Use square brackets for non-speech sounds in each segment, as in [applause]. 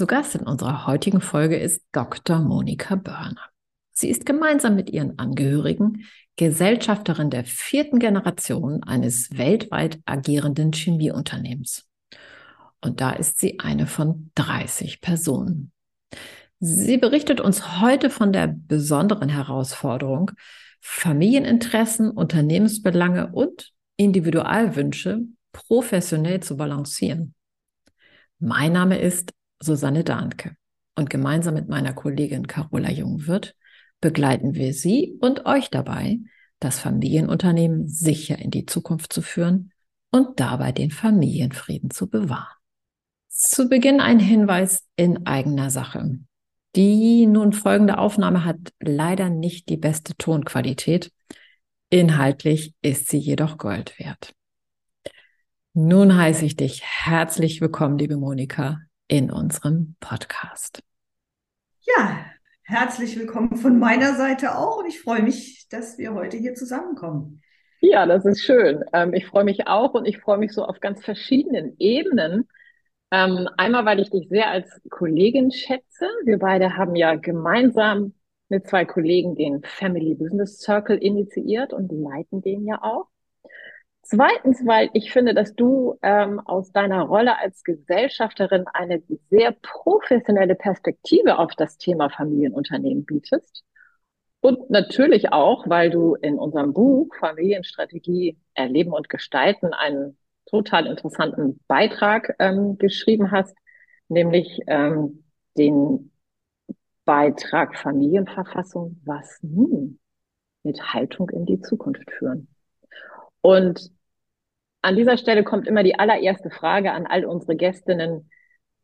Zu Gast in unserer heutigen Folge ist Dr. Monika Börner. Sie ist gemeinsam mit ihren Angehörigen Gesellschafterin der vierten Generation eines weltweit agierenden Chemieunternehmens. Und da ist sie eine von 30 Personen. Sie berichtet uns heute von der besonderen Herausforderung, Familieninteressen, Unternehmensbelange und Individualwünsche professionell zu balancieren. Mein Name ist Susanne Dahnke. Und gemeinsam mit meiner Kollegin Carola Jungwirth begleiten wir Sie und euch dabei, das Familienunternehmen sicher in die Zukunft zu führen und dabei den Familienfrieden zu bewahren. Zu Beginn ein Hinweis in eigener Sache. Die nun folgende Aufnahme hat leider nicht die beste Tonqualität. Inhaltlich ist sie jedoch Gold wert. Nun heiße ich dich herzlich willkommen, liebe Monika, in unserem Podcast. Ja, herzlich willkommen von meiner Seite auch und ich freue mich, dass wir heute hier zusammenkommen. Ja, das ist schön. Ähm, ich freue mich auch und ich freue mich so auf ganz verschiedenen Ebenen. Ähm, einmal, weil ich dich sehr als Kollegin schätze. Wir beide haben ja gemeinsam mit zwei Kollegen den Family Business Circle initiiert und leiten den ja auch. Zweitens, weil ich finde, dass du ähm, aus deiner Rolle als Gesellschafterin eine sehr professionelle Perspektive auf das Thema Familienunternehmen bietest. Und natürlich auch, weil du in unserem Buch Familienstrategie Erleben und Gestalten einen total interessanten Beitrag ähm, geschrieben hast, nämlich ähm, den Beitrag Familienverfassung, was nun mit Haltung in die Zukunft führen. Und an dieser Stelle kommt immer die allererste Frage an all unsere Gästinnen,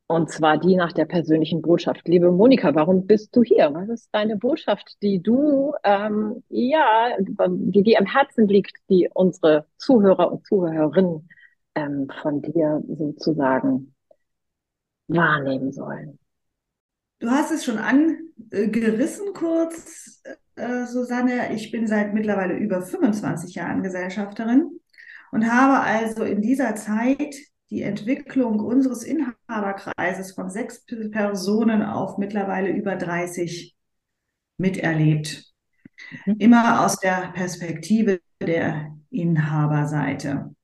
und zwar die nach der persönlichen Botschaft. Liebe Monika, warum bist du hier? Was ist deine Botschaft, die du, ähm, ja, die dir am Herzen liegt, die unsere Zuhörer und Zuhörerinnen ähm, von dir sozusagen wahrnehmen sollen? Du hast es schon angerissen kurz, äh, Susanne. Ich bin seit mittlerweile über 25 Jahren Gesellschafterin und habe also in dieser Zeit die Entwicklung unseres Inhaberkreises von sechs Personen auf mittlerweile über 30 miterlebt. Mhm. Immer aus der Perspektive der Inhaberseite,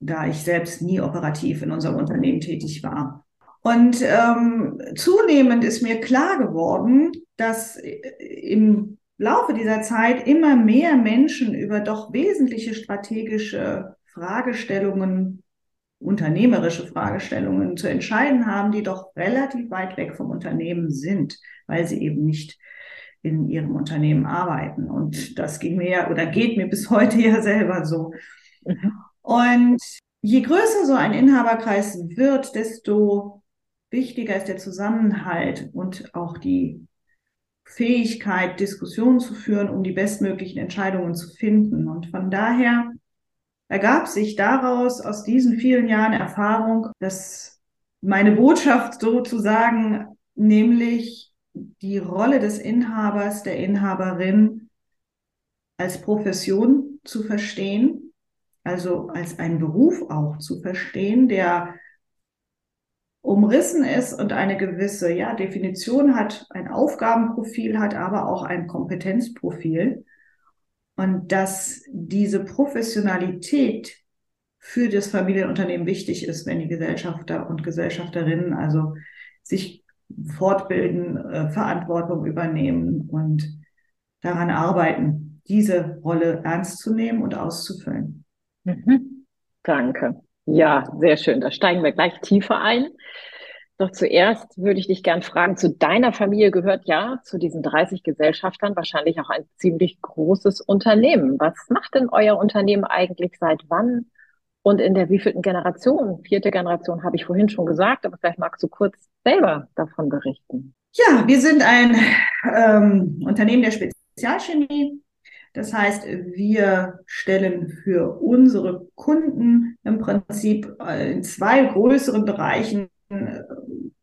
da ich selbst nie operativ in unserem Unternehmen tätig war. Und ähm, zunehmend ist mir klar geworden, dass im Laufe dieser Zeit immer mehr Menschen über doch wesentliche strategische Fragestellungen, unternehmerische Fragestellungen zu entscheiden haben, die doch relativ weit weg vom Unternehmen sind, weil sie eben nicht in ihrem Unternehmen arbeiten. Und das ging mir ja oder geht mir bis heute [laughs] ja selber so. Und je größer so ein Inhaberkreis wird, desto wichtiger ist der Zusammenhalt und auch die Fähigkeit, Diskussionen zu führen, um die bestmöglichen Entscheidungen zu finden. Und von daher ergab sich daraus, aus diesen vielen Jahren Erfahrung, dass meine Botschaft sozusagen, nämlich die Rolle des Inhabers, der Inhaberin als Profession zu verstehen, also als einen Beruf auch zu verstehen, der umrissen ist und eine gewisse ja, Definition hat, ein Aufgabenprofil hat, aber auch ein Kompetenzprofil. Und dass diese Professionalität für das Familienunternehmen wichtig ist, wenn die Gesellschafter und Gesellschafterinnen also sich fortbilden, äh, Verantwortung übernehmen und daran arbeiten, diese Rolle ernst zu nehmen und auszufüllen. Mhm. Danke. Ja, sehr schön. Da steigen wir gleich tiefer ein. Doch zuerst würde ich dich gern fragen, zu deiner Familie gehört ja zu diesen 30 Gesellschaftern wahrscheinlich auch ein ziemlich großes Unternehmen. Was macht denn euer Unternehmen eigentlich seit wann und in der wievielten Generation? Vierte Generation habe ich vorhin schon gesagt, aber vielleicht magst du kurz selber davon berichten. Ja, wir sind ein ähm, Unternehmen der Spezialchemie. Das heißt, wir stellen für unsere Kunden im Prinzip äh, in zwei größeren Bereichen äh,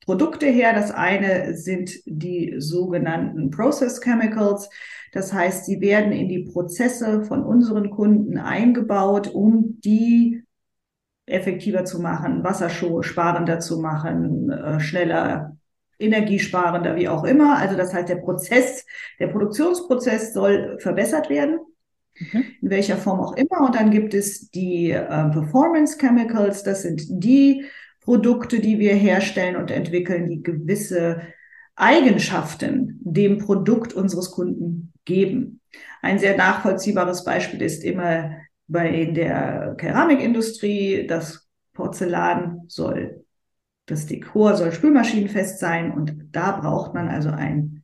Produkte her. Das eine sind die sogenannten Process Chemicals. Das heißt, sie werden in die Prozesse von unseren Kunden eingebaut, um die effektiver zu machen, wassersparender zu machen, äh, schneller, energiesparender, wie auch immer. Also das heißt, der Prozess, der Produktionsprozess soll verbessert werden, mhm. in welcher Form auch immer. Und dann gibt es die äh, Performance Chemicals. Das sind die Produkte, die wir herstellen und entwickeln, die gewisse Eigenschaften dem Produkt unseres Kunden geben. Ein sehr nachvollziehbares Beispiel ist immer bei der Keramikindustrie, das Porzellan soll, das Dekor soll spülmaschinenfest sein und da braucht man also ein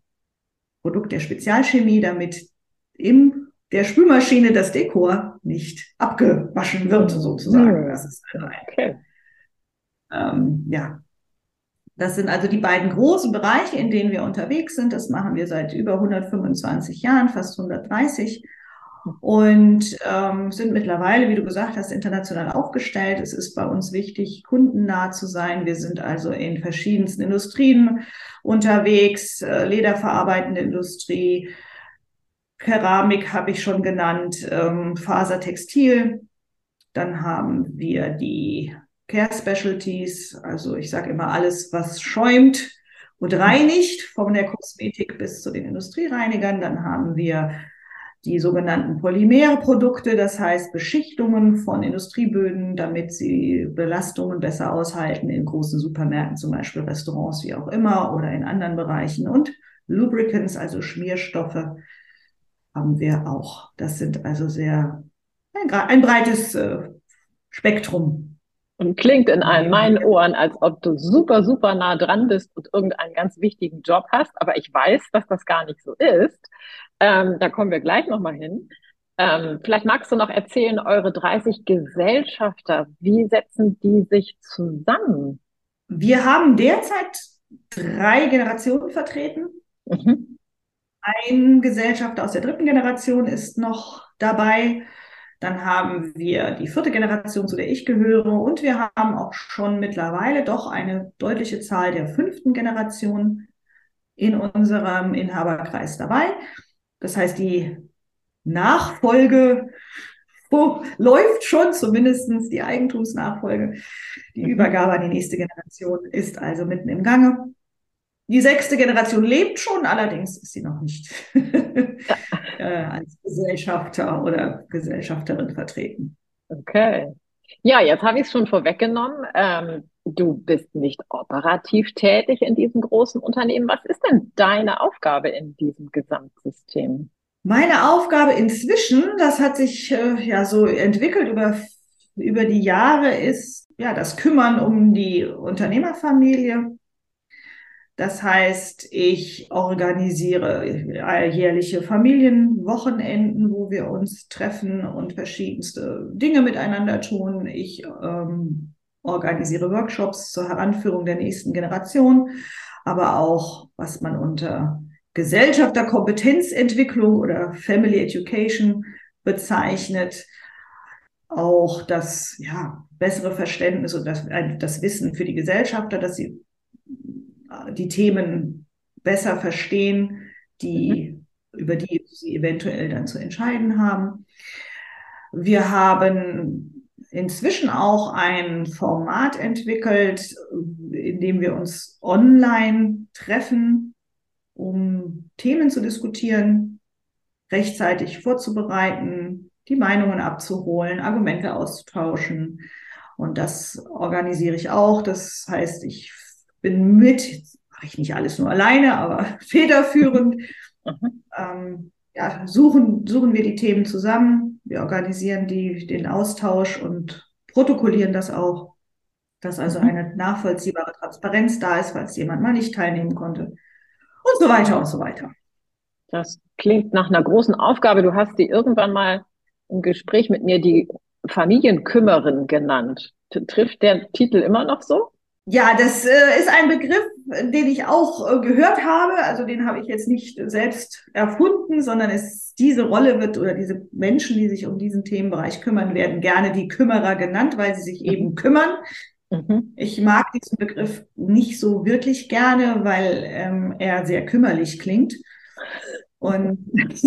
Produkt der Spezialchemie, damit in der Spülmaschine das Dekor nicht abgewaschen wird, sozusagen. Das ist also ein, okay. ähm, ja, das sind also die beiden großen Bereiche, in denen wir unterwegs sind. Das machen wir seit über 125 Jahren, fast 130 und ähm, sind mittlerweile, wie du gesagt hast, international aufgestellt. Es ist bei uns wichtig, kundennah zu sein. Wir sind also in verschiedensten Industrien unterwegs, äh, lederverarbeitende Industrie, Keramik habe ich schon genannt, ähm, Fasertextil. Dann haben wir die Care Specialties, also ich sage immer alles, was schäumt und reinigt, von der Kosmetik bis zu den Industriereinigern. Dann haben wir die sogenannten Polymerprodukte, das heißt Beschichtungen von Industrieböden, damit sie Belastungen besser aushalten in großen Supermärkten, zum Beispiel Restaurants, wie auch immer, oder in anderen Bereichen. Und Lubricants, also Schmierstoffe, haben wir auch. Das sind also sehr ein, ein breites äh, Spektrum und klingt in allen meinen Ohren, als ob du super, super nah dran bist und irgendeinen ganz wichtigen Job hast. Aber ich weiß, dass das gar nicht so ist. Ähm, da kommen wir gleich nochmal hin. Ähm, vielleicht magst du noch erzählen, eure 30 Gesellschafter, wie setzen die sich zusammen? Wir haben derzeit drei Generationen vertreten. Mhm. Ein Gesellschafter aus der dritten Generation ist noch dabei. Dann haben wir die vierte Generation, zu der ich gehöre. Und wir haben auch schon mittlerweile doch eine deutliche Zahl der fünften Generation in unserem Inhaberkreis dabei. Das heißt, die Nachfolge wo läuft schon zumindest die Eigentumsnachfolge. Die mhm. Übergabe an die nächste Generation ist also mitten im Gange. Die sechste Generation lebt schon, allerdings ist sie noch nicht [laughs] äh, als Gesellschafter oder Gesellschafterin vertreten. Okay. Ja, jetzt habe ich es schon vorweggenommen. Ähm, du bist nicht operativ tätig in diesem großen Unternehmen. Was ist denn deine Aufgabe in diesem Gesamtsystem? Meine Aufgabe inzwischen, das hat sich äh, ja so entwickelt über, über die Jahre, ist ja das Kümmern um die Unternehmerfamilie das heißt, ich organisiere jährliche Familienwochenenden, wo wir uns treffen und verschiedenste Dinge miteinander tun. Ich ähm, organisiere Workshops zur Heranführung der nächsten Generation, aber auch, was man unter Gesellschafterkompetenzentwicklung oder Family Education bezeichnet. Auch das ja, bessere Verständnis und das, das Wissen für die Gesellschafter, dass sie die Themen besser verstehen, die, mhm. über die sie eventuell dann zu entscheiden haben. Wir haben inzwischen auch ein Format entwickelt, in dem wir uns online treffen, um Themen zu diskutieren, rechtzeitig vorzubereiten, die Meinungen abzuholen, Argumente auszutauschen. Und das organisiere ich auch. Das heißt, ich bin mit, mache ich nicht alles nur alleine, aber [laughs] federführend. Mhm. Ähm, ja, suchen, suchen wir die Themen zusammen. Wir organisieren die, den Austausch und protokollieren das auch, dass also mhm. eine nachvollziehbare Transparenz da ist, falls jemand mal nicht teilnehmen konnte. Und so weiter und so weiter. Das klingt nach einer großen Aufgabe. Du hast die irgendwann mal im Gespräch mit mir die Familienkümmerin genannt. Trifft der Titel immer noch so? Ja, das äh, ist ein Begriff, den ich auch äh, gehört habe. Also den habe ich jetzt nicht selbst erfunden, sondern es, diese Rolle wird oder diese Menschen, die sich um diesen Themenbereich kümmern, werden gerne die Kümmerer genannt, weil sie sich mhm. eben kümmern. Mhm. Ich mag diesen Begriff nicht so wirklich gerne, weil ähm, er sehr kümmerlich klingt und [laughs]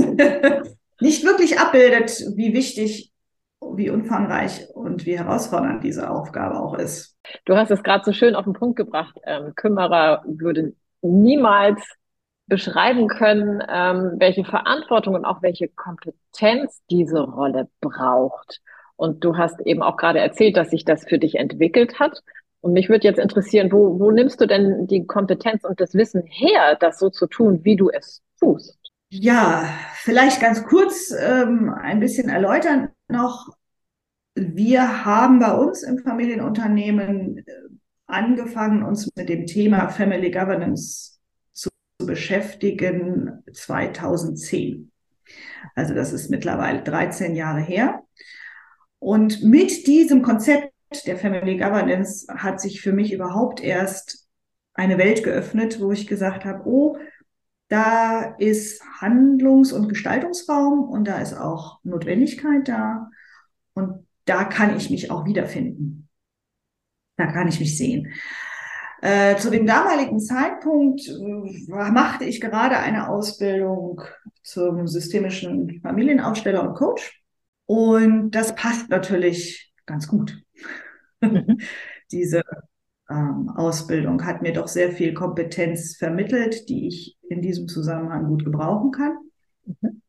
nicht wirklich abbildet, wie wichtig, wie umfangreich und wie herausfordernd diese Aufgabe auch ist. Du hast es gerade so schön auf den Punkt gebracht. Ähm, Kümmerer würde niemals beschreiben können, ähm, welche Verantwortung und auch welche Kompetenz diese Rolle braucht. Und du hast eben auch gerade erzählt, dass sich das für dich entwickelt hat. Und mich würde jetzt interessieren, wo, wo nimmst du denn die Kompetenz und das Wissen her, das so zu tun, wie du es tust? Ja, vielleicht ganz kurz ähm, ein bisschen erläutern noch. Wir haben bei uns im Familienunternehmen äh, angefangen, uns mit dem Thema Family Governance zu beschäftigen 2010. Also das ist mittlerweile 13 Jahre her. Und mit diesem Konzept der Family Governance hat sich für mich überhaupt erst eine Welt geöffnet, wo ich gesagt habe, oh, da ist Handlungs- und Gestaltungsraum und da ist auch Notwendigkeit da. Und da kann ich mich auch wiederfinden. Da kann ich mich sehen. Äh, zu dem damaligen Zeitpunkt äh, machte ich gerade eine Ausbildung zum systemischen Familienaufsteller und Coach. Und das passt natürlich ganz gut. Mhm. [laughs] Diese ähm, Ausbildung hat mir doch sehr viel Kompetenz vermittelt, die ich in diesem Zusammenhang gut gebrauchen kann. Mhm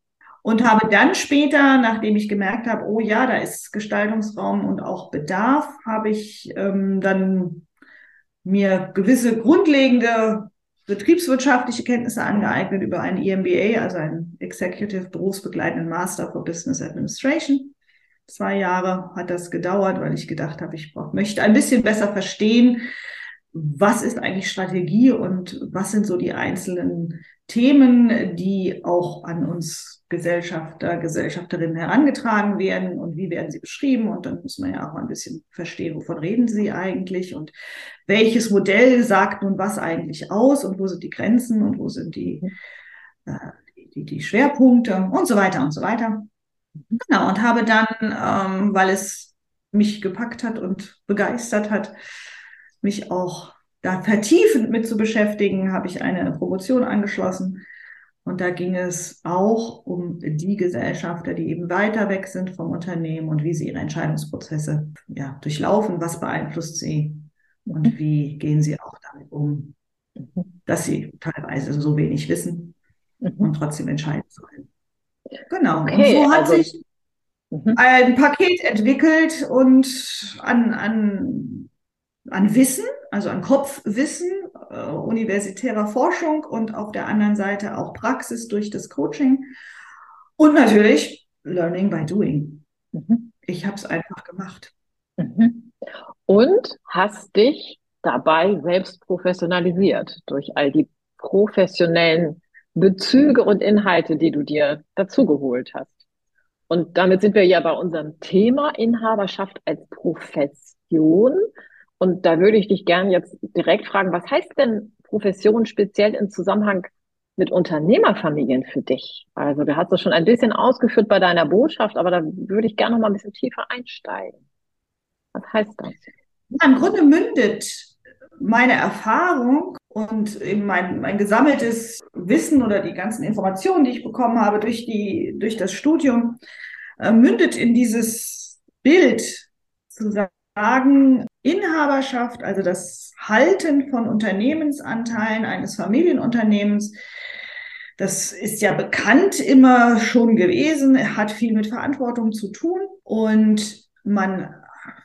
und habe dann später, nachdem ich gemerkt habe, oh ja, da ist Gestaltungsraum und auch Bedarf, habe ich ähm, dann mir gewisse grundlegende betriebswirtschaftliche Kenntnisse angeeignet über ein EMBA, also ein Executive berufsbegleitenden Master for Business Administration. Zwei Jahre hat das gedauert, weil ich gedacht habe, ich brauch, möchte ein bisschen besser verstehen, was ist eigentlich Strategie und was sind so die einzelnen Themen, die auch an uns Gesellschafter, Gesellschafterinnen herangetragen werden und wie werden sie beschrieben. Und dann muss man ja auch ein bisschen verstehen, wovon reden sie eigentlich und welches Modell sagt nun was eigentlich aus und wo sind die Grenzen und wo sind die, äh, die, die, Schwerpunkte und so weiter und so weiter. Genau, und habe dann, ähm, weil es mich gepackt hat und begeistert hat, mich auch da vertiefend mit zu beschäftigen, habe ich eine Promotion angeschlossen. Und da ging es auch um die Gesellschafter, die eben weiter weg sind vom Unternehmen und wie sie ihre Entscheidungsprozesse ja, durchlaufen, was beeinflusst sie und mhm. wie gehen sie auch damit um, mhm. dass sie teilweise so wenig wissen mhm. und trotzdem entscheiden sollen. Genau. Okay, und so hat also, sich ein Paket entwickelt und an, an an Wissen, also an Kopfwissen, äh, universitärer Forschung und auf der anderen Seite auch Praxis durch das Coaching und natürlich Learning by Doing. Mhm. Ich habe es einfach gemacht. Mhm. Und hast dich dabei selbst professionalisiert durch all die professionellen Bezüge und Inhalte, die du dir dazugeholt hast. Und damit sind wir ja bei unserem Thema Inhaberschaft als Profession. Und da würde ich dich gerne jetzt direkt fragen, was heißt denn Profession speziell im Zusammenhang mit Unternehmerfamilien für dich? Also du hast das schon ein bisschen ausgeführt bei deiner Botschaft, aber da würde ich gerne noch mal ein bisschen tiefer einsteigen. Was heißt das? Ja, Im Grunde mündet meine Erfahrung und eben mein, mein gesammeltes Wissen oder die ganzen Informationen, die ich bekommen habe durch, die, durch das Studium, äh, mündet in dieses Bild zu sagen, Inhaberschaft, also das Halten von Unternehmensanteilen eines Familienunternehmens, das ist ja bekannt immer schon gewesen, hat viel mit Verantwortung zu tun. Und man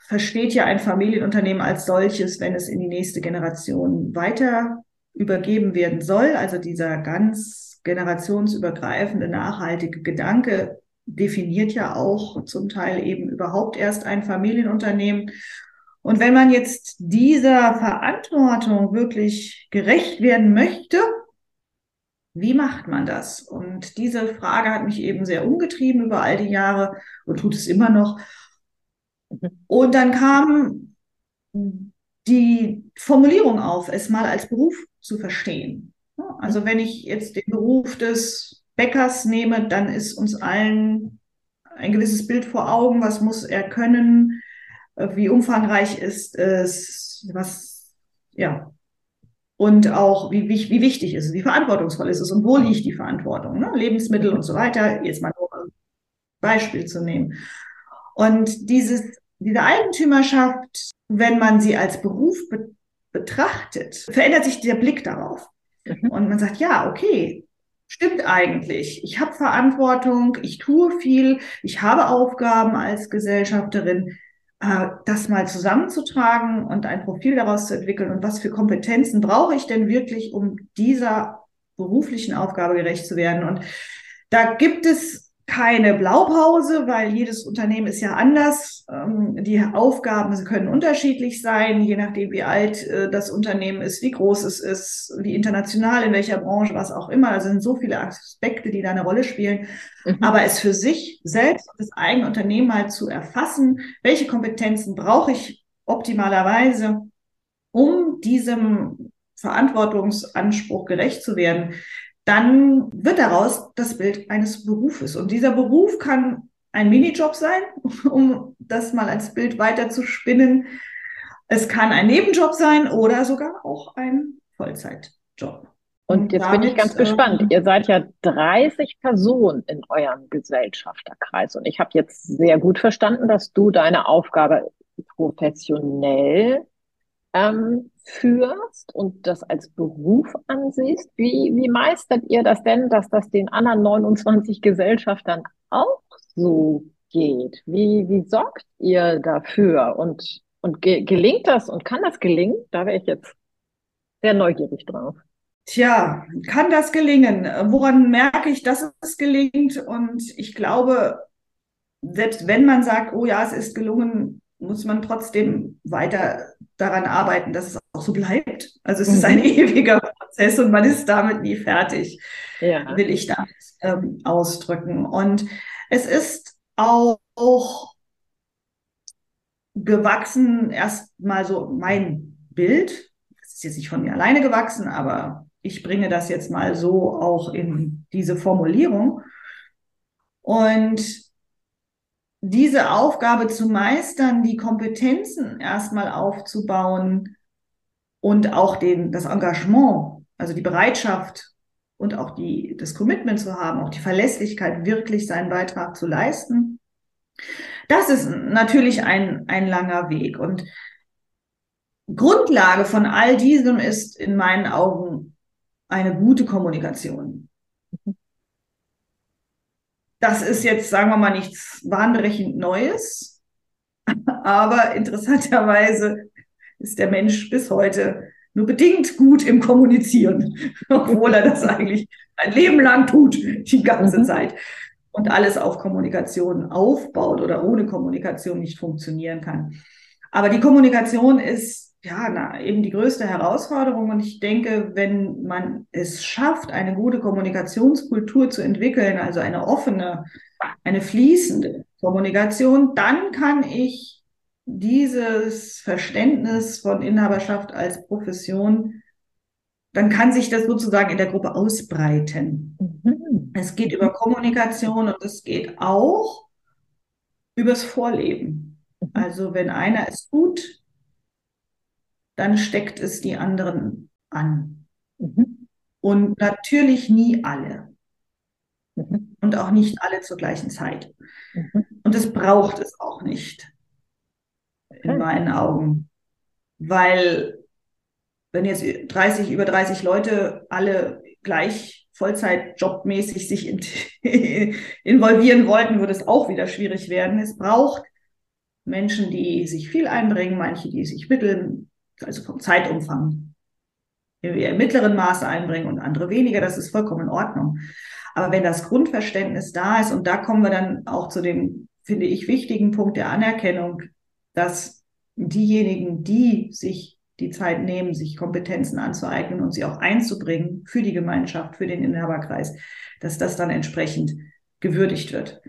versteht ja ein Familienunternehmen als solches, wenn es in die nächste Generation weiter übergeben werden soll. Also dieser ganz generationsübergreifende, nachhaltige Gedanke definiert ja auch zum Teil eben überhaupt erst ein Familienunternehmen. Und wenn man jetzt dieser Verantwortung wirklich gerecht werden möchte, wie macht man das? Und diese Frage hat mich eben sehr umgetrieben über all die Jahre und tut es immer noch. Und dann kam die Formulierung auf, es mal als Beruf zu verstehen. Also wenn ich jetzt den Beruf des Bäckers nehme, dann ist uns allen ein gewisses Bild vor Augen, was muss er können, wie umfangreich ist es, was, ja, und auch wie, wie, wie wichtig ist es, wie verantwortungsvoll ist es und wo liegt die Verantwortung, ne? Lebensmittel und so weiter, jetzt mal nur ein Beispiel zu nehmen. Und dieses, diese Eigentümerschaft, wenn man sie als Beruf be betrachtet, verändert sich der Blick darauf. Mhm. Und man sagt, ja, okay, stimmt eigentlich. Ich habe Verantwortung, ich tue viel, ich habe Aufgaben als Gesellschafterin. Äh, das mal zusammenzutragen und ein Profil daraus zu entwickeln und was für Kompetenzen brauche ich denn wirklich, um dieser beruflichen Aufgabe gerecht zu werden. Und da gibt es keine Blaupause, weil jedes Unternehmen ist ja anders. Ähm, die Aufgaben können unterschiedlich sein, je nachdem, wie alt äh, das Unternehmen ist, wie groß es ist, wie international, in welcher Branche, was auch immer. Da sind so viele Aspekte, die da eine Rolle spielen. Mhm. Aber es für sich selbst, das eigene Unternehmen mal zu erfassen, welche Kompetenzen brauche ich optimalerweise, um diesem Verantwortungsanspruch gerecht zu werden, dann wird daraus das Bild eines Berufes. Und dieser Beruf kann ein Minijob sein, [laughs] um das mal als Bild weiter zu spinnen. Es kann ein Nebenjob sein oder sogar auch ein Vollzeitjob. Und, jetzt damit, bin ich ganz gespannt. Ähm, Ihr seid ja 30 Personen in eurem Gesellschafterkreis. Und ich habe jetzt sehr gut verstanden, dass du deine Aufgabe professionell ähm, führst und das als Beruf ansiehst, wie, wie meistert ihr das denn, dass das den anderen 29 Gesellschaftern auch so geht? Wie, wie sorgt ihr dafür? Und, und ge gelingt das und kann das gelingen? Da wäre ich jetzt sehr neugierig drauf. Tja, kann das gelingen? Woran merke ich, dass es gelingt? Und ich glaube, selbst wenn man sagt, oh ja, es ist gelungen, muss man trotzdem weiter daran arbeiten, dass es auch so bleibt. Also es mhm. ist ein [laughs] ewiger Prozess und man ist damit nie fertig, ja. will ich damit ähm, ausdrücken. Und es ist auch, auch gewachsen, erstmal so mein Bild. Das ist jetzt nicht von mir alleine gewachsen, aber ich bringe das jetzt mal so auch in diese Formulierung. Und diese Aufgabe zu meistern, die Kompetenzen erstmal aufzubauen und auch den, das Engagement, also die Bereitschaft und auch die, das Commitment zu haben, auch die Verlässlichkeit, wirklich seinen Beitrag zu leisten. Das ist natürlich ein, ein langer Weg. Und Grundlage von all diesem ist in meinen Augen eine gute Kommunikation. Das ist jetzt, sagen wir mal, nichts bahnbrechend Neues. Aber interessanterweise ist der Mensch bis heute nur bedingt gut im Kommunizieren, [laughs] obwohl er das eigentlich ein Leben lang tut, die ganze mhm. Zeit. Und alles auf Kommunikation aufbaut oder ohne Kommunikation nicht funktionieren kann. Aber die Kommunikation ist ja, na, eben die größte Herausforderung. Und ich denke, wenn man es schafft, eine gute Kommunikationskultur zu entwickeln, also eine offene, eine fließende Kommunikation, dann kann ich dieses Verständnis von Inhaberschaft als Profession, dann kann sich das sozusagen in der Gruppe ausbreiten. Mhm. Es geht über Kommunikation und es geht auch übers Vorleben. Mhm. Also wenn einer es tut, dann steckt es die anderen an. Mhm. Und natürlich nie alle. Mhm. Und auch nicht alle zur gleichen Zeit. Mhm. Und es braucht es auch nicht. In meinen Augen. Weil wenn jetzt 30, über 30 Leute alle gleich Vollzeitjobmäßig sich in, [laughs] involvieren wollten, würde es auch wieder schwierig werden. Es braucht Menschen, die sich viel einbringen, manche, die sich mitteln, also vom Zeitumfang im mittleren Maße einbringen und andere weniger, das ist vollkommen in Ordnung. Aber wenn das Grundverständnis da ist, und da kommen wir dann auch zu dem, finde ich, wichtigen Punkt der Anerkennung, dass diejenigen, die sich die Zeit nehmen, sich Kompetenzen anzueignen und sie auch einzubringen für die Gemeinschaft, für den Inhaberkreis, dass das dann entsprechend gewürdigt wird.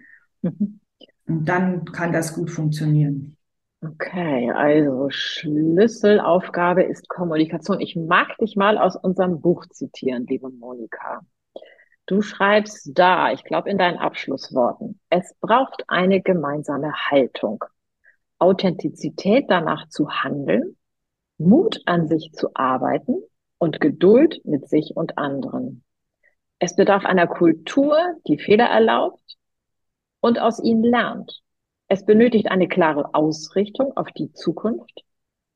Mhm. Und dann kann das gut funktionieren. Okay, also Schlüsselaufgabe ist Kommunikation. Ich mag dich mal aus unserem Buch zitieren, liebe Monika. Du schreibst da, ich glaube in deinen Abschlussworten, es braucht eine gemeinsame Haltung, Authentizität danach zu handeln, Mut an sich zu arbeiten und Geduld mit sich und anderen. Es bedarf einer Kultur, die Fehler erlaubt und aus ihnen lernt. Es benötigt eine klare Ausrichtung auf die Zukunft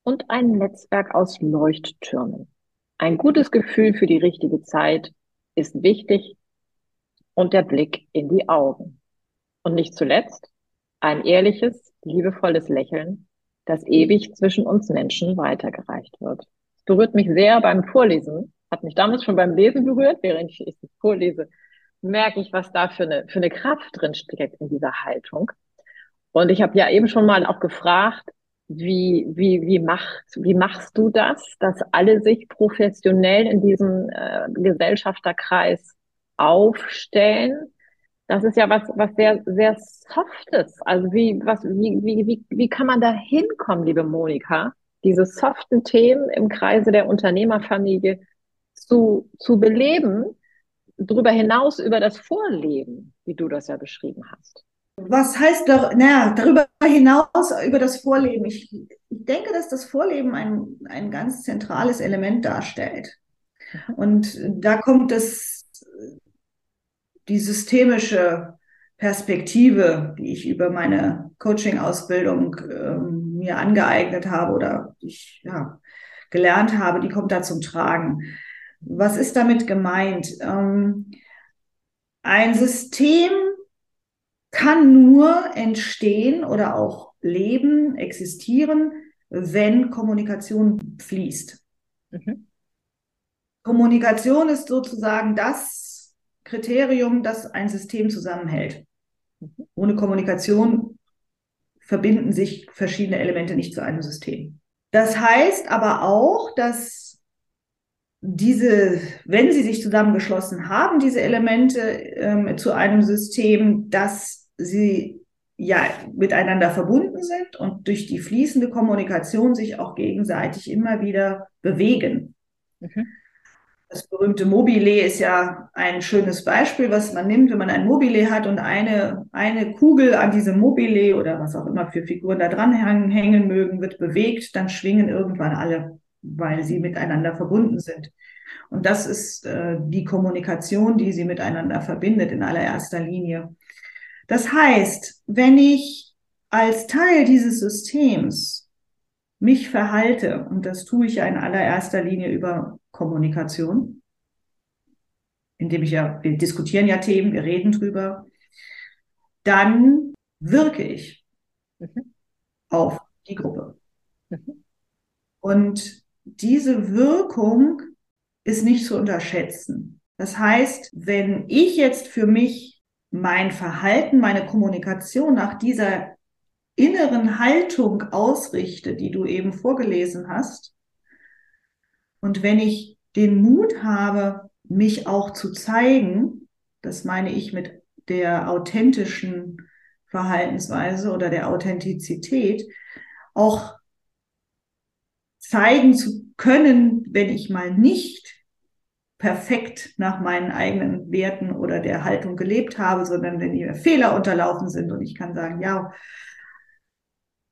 und ein Netzwerk aus Leuchttürmen. Ein gutes Gefühl für die richtige Zeit ist wichtig und der Blick in die Augen. Und nicht zuletzt ein ehrliches, liebevolles Lächeln, das ewig zwischen uns Menschen weitergereicht wird. Es berührt mich sehr beim Vorlesen, hat mich damals schon beim Lesen berührt, während ich es vorlese, merke ich, was da für eine, für eine Kraft drin steckt in dieser Haltung. Und ich habe ja eben schon mal auch gefragt, wie, wie, wie, macht, wie machst du das, dass alle sich professionell in diesem äh, Gesellschafterkreis aufstellen? Das ist ja was, was sehr, sehr Softes. Also wie, was, wie, wie, wie, wie kann man da hinkommen, liebe Monika, diese soften Themen im Kreise der Unternehmerfamilie zu, zu beleben, darüber hinaus über das Vorleben, wie du das ja beschrieben hast? Was heißt da, naja, darüber hinaus über das Vorleben? Ich, ich denke, dass das Vorleben ein, ein ganz zentrales Element darstellt. Und da kommt das, die systemische Perspektive, die ich über meine Coaching-Ausbildung ähm, mir angeeignet habe oder ich ja, gelernt habe, die kommt da zum Tragen. Was ist damit gemeint? Ähm, ein System kann nur entstehen oder auch leben, existieren, wenn Kommunikation fließt. Mhm. Kommunikation ist sozusagen das Kriterium, das ein System zusammenhält. Mhm. Ohne Kommunikation verbinden sich verschiedene Elemente nicht zu einem System. Das heißt aber auch, dass diese, wenn sie sich zusammengeschlossen haben, diese Elemente ähm, zu einem System, dass sie ja miteinander verbunden sind und durch die fließende Kommunikation sich auch gegenseitig immer wieder bewegen. Mhm. Das berühmte Mobile ist ja ein schönes Beispiel, was man nimmt, wenn man ein Mobile hat und eine, eine Kugel an diesem Mobile oder was auch immer für Figuren da dran hängen mögen, wird bewegt, dann schwingen irgendwann alle, weil sie miteinander verbunden sind. Und das ist äh, die Kommunikation, die sie miteinander verbindet in allererster Linie. Das heißt, wenn ich als Teil dieses Systems mich verhalte, und das tue ich ja in allererster Linie über Kommunikation, indem ich ja, wir diskutieren ja Themen, wir reden drüber, dann wirke ich mhm. auf die Gruppe. Mhm. Und diese Wirkung ist nicht zu unterschätzen. Das heißt, wenn ich jetzt für mich mein Verhalten, meine Kommunikation nach dieser inneren Haltung ausrichte, die du eben vorgelesen hast. Und wenn ich den Mut habe, mich auch zu zeigen, das meine ich mit der authentischen Verhaltensweise oder der Authentizität, auch zeigen zu können, wenn ich mal nicht perfekt nach meinen eigenen Werten oder der Haltung gelebt habe, sondern wenn mir Fehler unterlaufen sind und ich kann sagen, ja,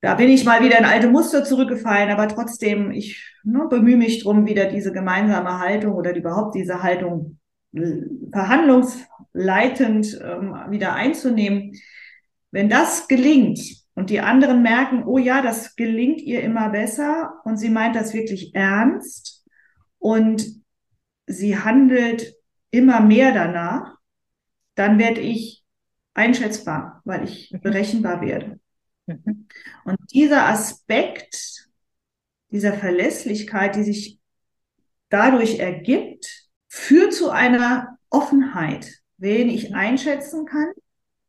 da bin ich mal wieder in alte Muster zurückgefallen, aber trotzdem, ich ne, bemühe mich drum, wieder diese gemeinsame Haltung oder überhaupt diese Haltung äh, verhandlungsleitend ähm, wieder einzunehmen. Wenn das gelingt und die anderen merken, oh ja, das gelingt ihr immer besser und sie meint das wirklich ernst und sie handelt immer mehr danach, dann werde ich einschätzbar, weil ich mhm. berechenbar werde. Mhm. Und dieser Aspekt dieser Verlässlichkeit, die sich dadurch ergibt, führt zu einer Offenheit. Wen ich mhm. einschätzen kann,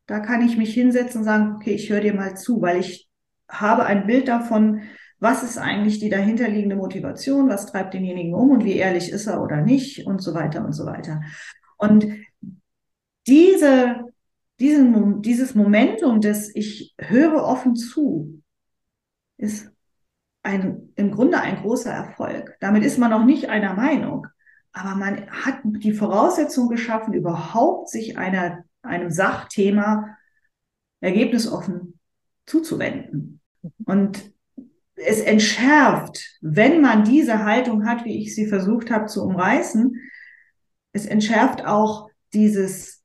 da kann ich mich hinsetzen und sagen, okay, ich höre dir mal zu, weil ich habe ein Bild davon, was ist eigentlich die dahinterliegende Motivation, was treibt denjenigen um und wie ehrlich ist er oder nicht und so weiter und so weiter. Und diese, diesen, dieses Momentum des Ich höre offen zu, ist ein, im Grunde ein großer Erfolg. Damit ist man noch nicht einer Meinung, aber man hat die Voraussetzung geschaffen, überhaupt sich einer, einem Sachthema ergebnisoffen zuzuwenden. Und es entschärft, wenn man diese Haltung hat, wie ich sie versucht habe zu umreißen, es entschärft auch dieses,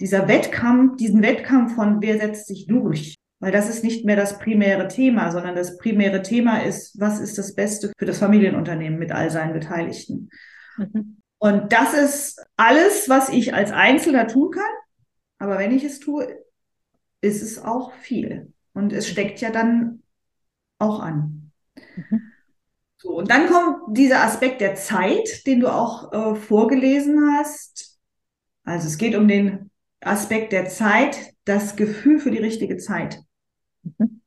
dieser Wettkampf, diesen Wettkampf von wer setzt sich durch. Weil das ist nicht mehr das primäre Thema, sondern das primäre Thema ist, was ist das Beste für das Familienunternehmen mit all seinen Beteiligten. Mhm. Und das ist alles, was ich als Einzelner tun kann. Aber wenn ich es tue, ist es auch viel. Und es steckt ja dann auch an. Mhm. So, und dann kommt dieser Aspekt der Zeit, den du auch äh, vorgelesen hast. Also es geht um den Aspekt der Zeit, das Gefühl für die richtige Zeit. Mhm.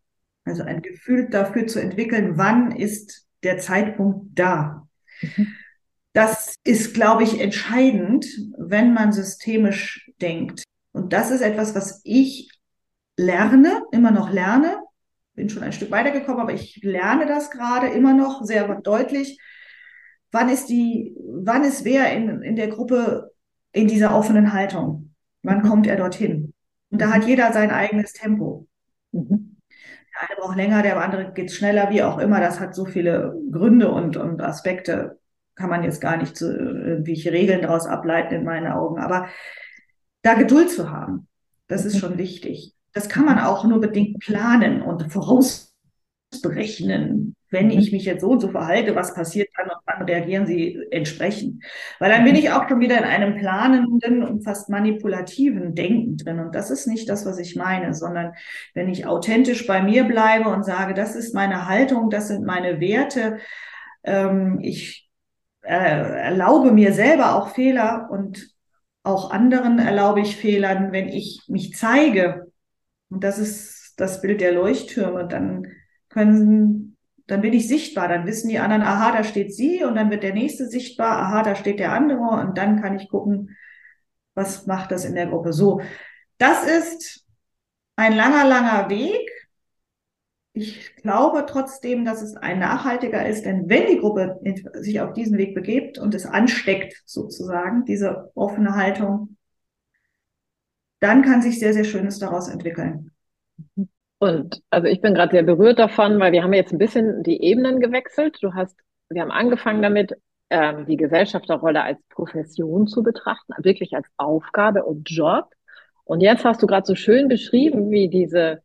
Also ein Gefühl dafür zu entwickeln, wann ist der Zeitpunkt da. Mhm. Das ist, glaube ich, entscheidend, wenn man systemisch denkt. Und das ist etwas, was ich lerne, immer noch lerne. Bin schon ein Stück weitergekommen, aber ich lerne das gerade immer noch sehr deutlich. Wann ist die, wann ist wer in, in der Gruppe in dieser offenen Haltung? Wann mhm. kommt er dorthin? Und da hat jeder sein eigenes Tempo. Mhm. Der eine braucht länger, der andere geht schneller, wie auch immer. Das hat so viele Gründe und, und Aspekte. Kann man jetzt gar nicht so irgendwelche Regeln daraus ableiten in meinen Augen. Aber da Geduld zu haben, das ist mhm. schon wichtig. Das kann man auch nur bedingt planen und vorausberechnen. Wenn ich mich jetzt so und so verhalte, was passiert dann und wann reagieren sie entsprechend? Weil dann bin ich auch schon wieder in einem planenden und fast manipulativen Denken drin. Und das ist nicht das, was ich meine, sondern wenn ich authentisch bei mir bleibe und sage, das ist meine Haltung, das sind meine Werte, ähm, ich äh, erlaube mir selber auch Fehler und auch anderen erlaube ich Fehlern, wenn ich mich zeige. Und das ist das Bild der Leuchttürme. Dann können, dann bin ich sichtbar. Dann wissen die anderen, aha, da steht sie und dann wird der nächste sichtbar. Aha, da steht der andere und dann kann ich gucken, was macht das in der Gruppe. So. Das ist ein langer, langer Weg. Ich glaube trotzdem, dass es ein nachhaltiger ist, denn wenn die Gruppe sich auf diesen Weg begibt und es ansteckt, sozusagen, diese offene Haltung, dann kann sich sehr, sehr Schönes daraus entwickeln. Und also ich bin gerade sehr berührt davon, weil wir haben jetzt ein bisschen die Ebenen gewechselt. Du hast, wir haben angefangen damit, ähm, die Gesellschafterrolle als Profession zu betrachten, wirklich als Aufgabe und Job. Und jetzt hast du gerade so schön beschrieben, wie diese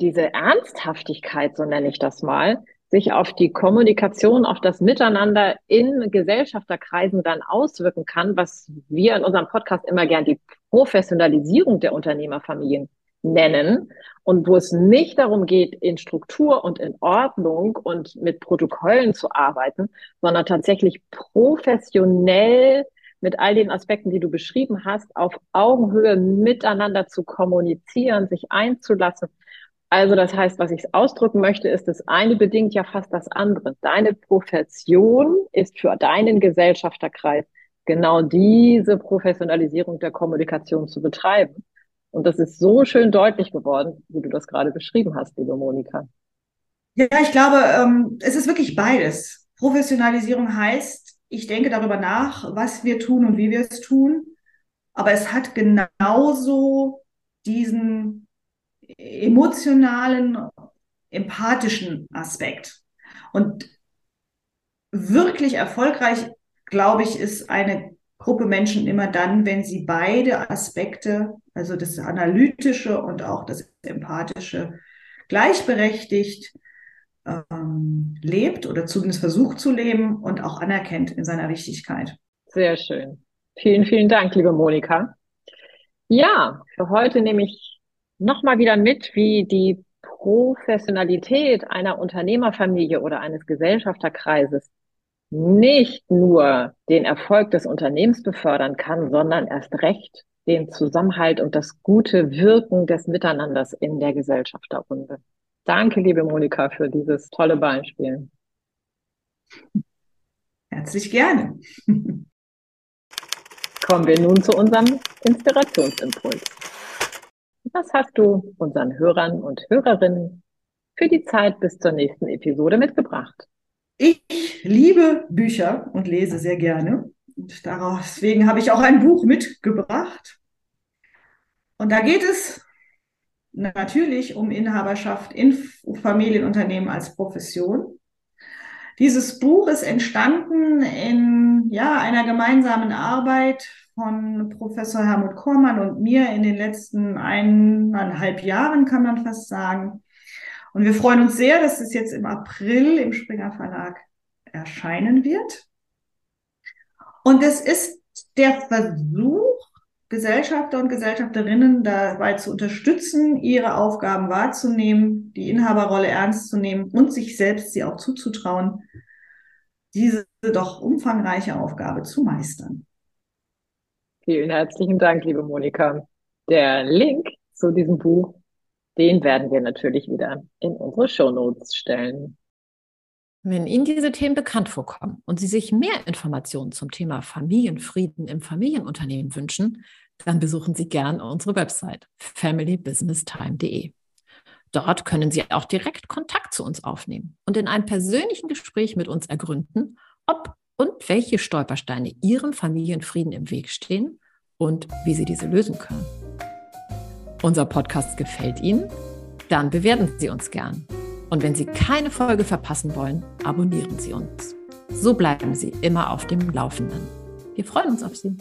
diese Ernsthaftigkeit, so nenne ich das mal, sich auf die Kommunikation, auf das Miteinander in Gesellschafterkreisen dann auswirken kann, was wir in unserem Podcast immer gern die Professionalisierung der Unternehmerfamilien nennen und wo es nicht darum geht, in Struktur und in Ordnung und mit Protokollen zu arbeiten, sondern tatsächlich professionell mit all den Aspekten, die du beschrieben hast, auf Augenhöhe miteinander zu kommunizieren, sich einzulassen also das heißt, was ich ausdrücken möchte, ist, das eine bedingt ja fast das andere. Deine Profession ist für deinen Gesellschafterkreis genau diese Professionalisierung der Kommunikation zu betreiben. Und das ist so schön deutlich geworden, wie du das gerade beschrieben hast, liebe Monika. Ja, ich glaube, ähm, es ist wirklich beides. Professionalisierung heißt, ich denke darüber nach, was wir tun und wie wir es tun. Aber es hat genauso diesen emotionalen, empathischen Aspekt. Und wirklich erfolgreich, glaube ich, ist eine Gruppe Menschen immer dann, wenn sie beide Aspekte, also das Analytische und auch das Empathische, gleichberechtigt ähm, lebt oder zumindest versucht zu leben und auch anerkennt in seiner Wichtigkeit. Sehr schön. Vielen, vielen Dank, liebe Monika. Ja, für heute nehme ich nochmal wieder mit, wie die Professionalität einer Unternehmerfamilie oder eines Gesellschafterkreises nicht nur den Erfolg des Unternehmens befördern kann, sondern erst recht den Zusammenhalt und das gute Wirken des Miteinanders in der Gesellschafterrunde. Danke, liebe Monika, für dieses tolle Beispiel. Herzlich gerne. Kommen wir nun zu unserem Inspirationsimpuls. Was hast du unseren Hörern und Hörerinnen für die Zeit bis zur nächsten Episode mitgebracht? Ich liebe Bücher und lese sehr gerne. Und deswegen habe ich auch ein Buch mitgebracht. Und da geht es natürlich um Inhaberschaft in Familienunternehmen als Profession. Dieses Buch ist entstanden in ja, einer gemeinsamen Arbeit von Professor Helmut Kormann und mir in den letzten eineinhalb Jahren, kann man fast sagen. Und wir freuen uns sehr, dass es jetzt im April im Springer Verlag erscheinen wird. Und es ist der Versuch, Gesellschafter und Gesellschafterinnen dabei zu unterstützen, ihre Aufgaben wahrzunehmen, die Inhaberrolle ernst zu nehmen und sich selbst sie auch zuzutrauen, diese doch umfangreiche Aufgabe zu meistern. Vielen herzlichen Dank, liebe Monika. Der Link zu diesem Buch, den werden wir natürlich wieder in unsere Shownotes stellen. Wenn Ihnen diese Themen bekannt vorkommen und Sie sich mehr Informationen zum Thema Familienfrieden im Familienunternehmen wünschen, dann besuchen Sie gern unsere Website familybusinesstime.de. Dort können Sie auch direkt Kontakt zu uns aufnehmen und in einem persönlichen Gespräch mit uns ergründen, ob und welche Stolpersteine Ihrem Familienfrieden im Weg stehen und wie Sie diese lösen können. Unser Podcast gefällt Ihnen? Dann bewerten Sie uns gern. Und wenn Sie keine Folge verpassen wollen, abonnieren Sie uns. So bleiben Sie immer auf dem Laufenden. Wir freuen uns auf Sie.